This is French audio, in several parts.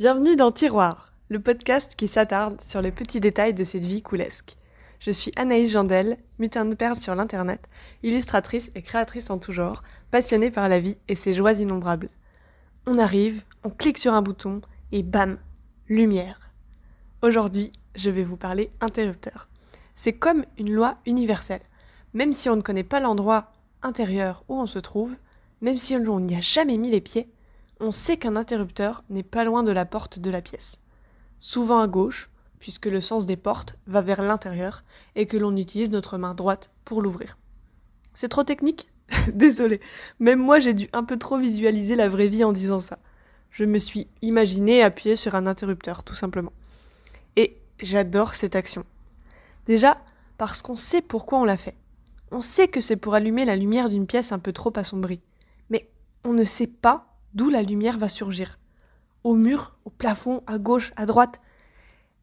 Bienvenue dans Tiroir, le podcast qui s'attarde sur les petits détails de cette vie coulesque. Je suis Anaïs Jandel, mutin de perles sur l'internet, illustratrice et créatrice en tout genre, passionnée par la vie et ses joies innombrables. On arrive, on clique sur un bouton et bam, lumière. Aujourd'hui, je vais vous parler interrupteur. C'est comme une loi universelle. Même si on ne connaît pas l'endroit intérieur où on se trouve, même si on n'y a jamais mis les pieds, on sait qu'un interrupteur n'est pas loin de la porte de la pièce. Souvent à gauche, puisque le sens des portes va vers l'intérieur et que l'on utilise notre main droite pour l'ouvrir. C'est trop technique? Désolé, même moi j'ai dû un peu trop visualiser la vraie vie en disant ça. Je me suis imaginé appuyer sur un interrupteur, tout simplement. Et j'adore cette action. Déjà, parce qu'on sait pourquoi on l'a fait. On sait que c'est pour allumer la lumière d'une pièce un peu trop assombrie. Mais on ne sait pas d'où la lumière va surgir. Au mur, au plafond, à gauche, à droite.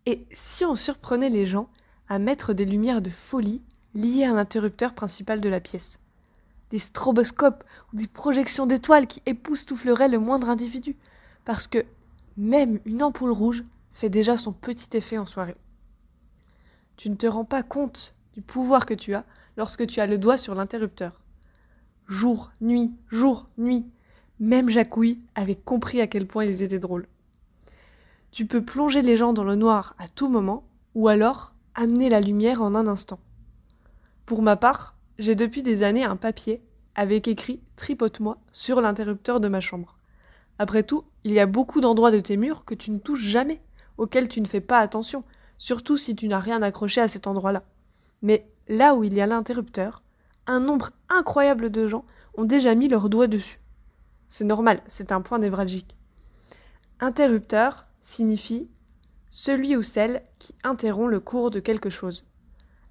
Et si on surprenait les gens à mettre des lumières de folie liées à l'interrupteur principal de la pièce? Des stroboscopes ou des projections d'étoiles qui époustoufleraient le moindre individu. Parce que même une ampoule rouge fait déjà son petit effet en soirée. Tu ne te rends pas compte du pouvoir que tu as lorsque tu as le doigt sur l'interrupteur. Jour, nuit, jour, nuit. Même Jacouille avait compris à quel point ils étaient drôles. Tu peux plonger les gens dans le noir à tout moment, ou alors amener la lumière en un instant. Pour ma part, j'ai depuis des années un papier avec écrit Tripote-moi sur l'interrupteur de ma chambre. Après tout, il y a beaucoup d'endroits de tes murs que tu ne touches jamais, auxquels tu ne fais pas attention, surtout si tu n'as rien accroché à cet endroit-là. Mais là où il y a l'interrupteur, un nombre incroyable de gens ont déjà mis leurs doigts dessus. C'est normal, c'est un point névralgique. Interrupteur signifie celui ou celle qui interrompt le cours de quelque chose.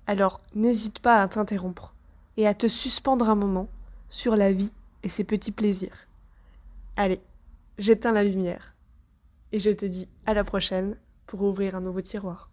Alors n'hésite pas à t'interrompre et à te suspendre un moment sur la vie et ses petits plaisirs. Allez, j'éteins la lumière et je te dis à la prochaine pour ouvrir un nouveau tiroir.